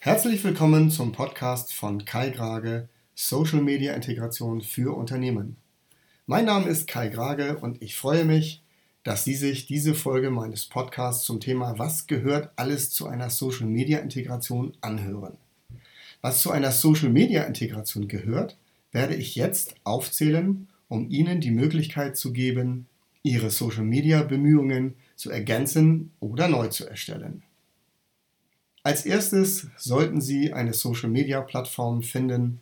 Herzlich willkommen zum Podcast von Kai Grage Social Media Integration für Unternehmen. Mein Name ist Kai Grage und ich freue mich, dass Sie sich diese Folge meines Podcasts zum Thema Was gehört alles zu einer Social Media Integration anhören. Was zu einer Social Media Integration gehört, werde ich jetzt aufzählen, um Ihnen die Möglichkeit zu geben, Ihre Social Media Bemühungen zu ergänzen oder neu zu erstellen. Als erstes sollten Sie eine Social-Media-Plattform finden,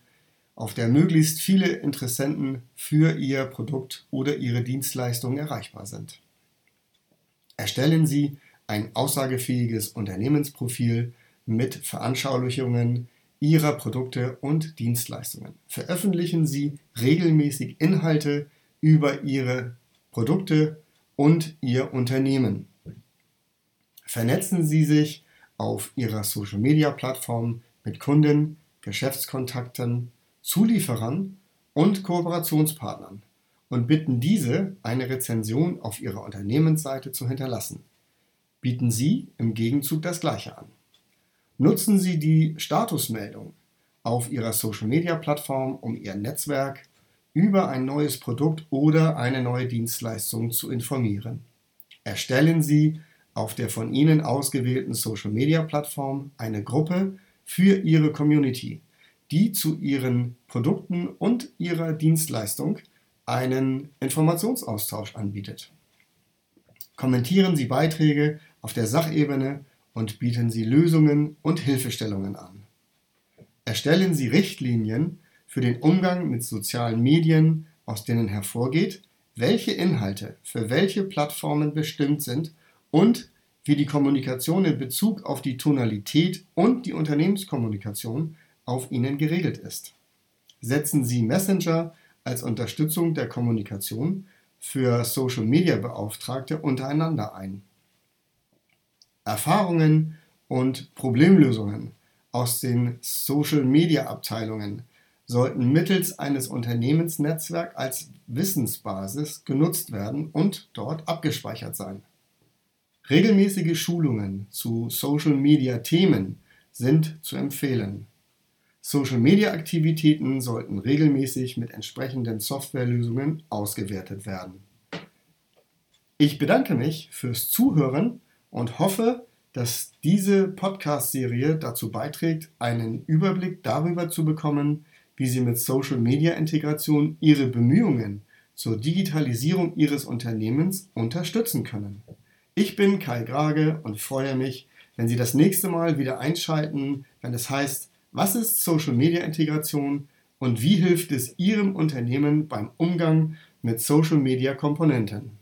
auf der möglichst viele Interessenten für Ihr Produkt oder Ihre Dienstleistung erreichbar sind. Erstellen Sie ein aussagefähiges Unternehmensprofil mit Veranschaulichungen Ihrer Produkte und Dienstleistungen. Veröffentlichen Sie regelmäßig Inhalte über Ihre Produkte und Ihr Unternehmen. Vernetzen Sie sich auf ihrer Social-Media-Plattform mit Kunden, Geschäftskontakten, Zulieferern und Kooperationspartnern und bitten diese, eine Rezension auf ihrer Unternehmensseite zu hinterlassen. Bieten Sie im Gegenzug das Gleiche an. Nutzen Sie die Statusmeldung auf Ihrer Social-Media-Plattform, um Ihr Netzwerk über ein neues Produkt oder eine neue Dienstleistung zu informieren. Erstellen Sie auf der von Ihnen ausgewählten Social-Media-Plattform eine Gruppe für Ihre Community, die zu Ihren Produkten und Ihrer Dienstleistung einen Informationsaustausch anbietet. Kommentieren Sie Beiträge auf der Sachebene und bieten Sie Lösungen und Hilfestellungen an. Erstellen Sie Richtlinien für den Umgang mit sozialen Medien, aus denen hervorgeht, welche Inhalte für welche Plattformen bestimmt sind und wie die Kommunikation in Bezug auf die Tonalität und die Unternehmenskommunikation auf ihnen geregelt ist. Setzen Sie Messenger als Unterstützung der Kommunikation für Social-Media-Beauftragte untereinander ein. Erfahrungen und Problemlösungen aus den Social-Media-Abteilungen sollten mittels eines Unternehmensnetzwerks als Wissensbasis genutzt werden und dort abgespeichert sein. Regelmäßige Schulungen zu Social-Media-Themen sind zu empfehlen. Social-Media-Aktivitäten sollten regelmäßig mit entsprechenden Softwarelösungen ausgewertet werden. Ich bedanke mich fürs Zuhören und hoffe, dass diese Podcast-Serie dazu beiträgt, einen Überblick darüber zu bekommen, wie Sie mit Social-Media-Integration Ihre Bemühungen zur Digitalisierung Ihres Unternehmens unterstützen können. Ich bin Kai Grage und freue mich, wenn Sie das nächste Mal wieder einschalten, wenn es heißt, was ist Social Media Integration und wie hilft es Ihrem Unternehmen beim Umgang mit Social Media Komponenten?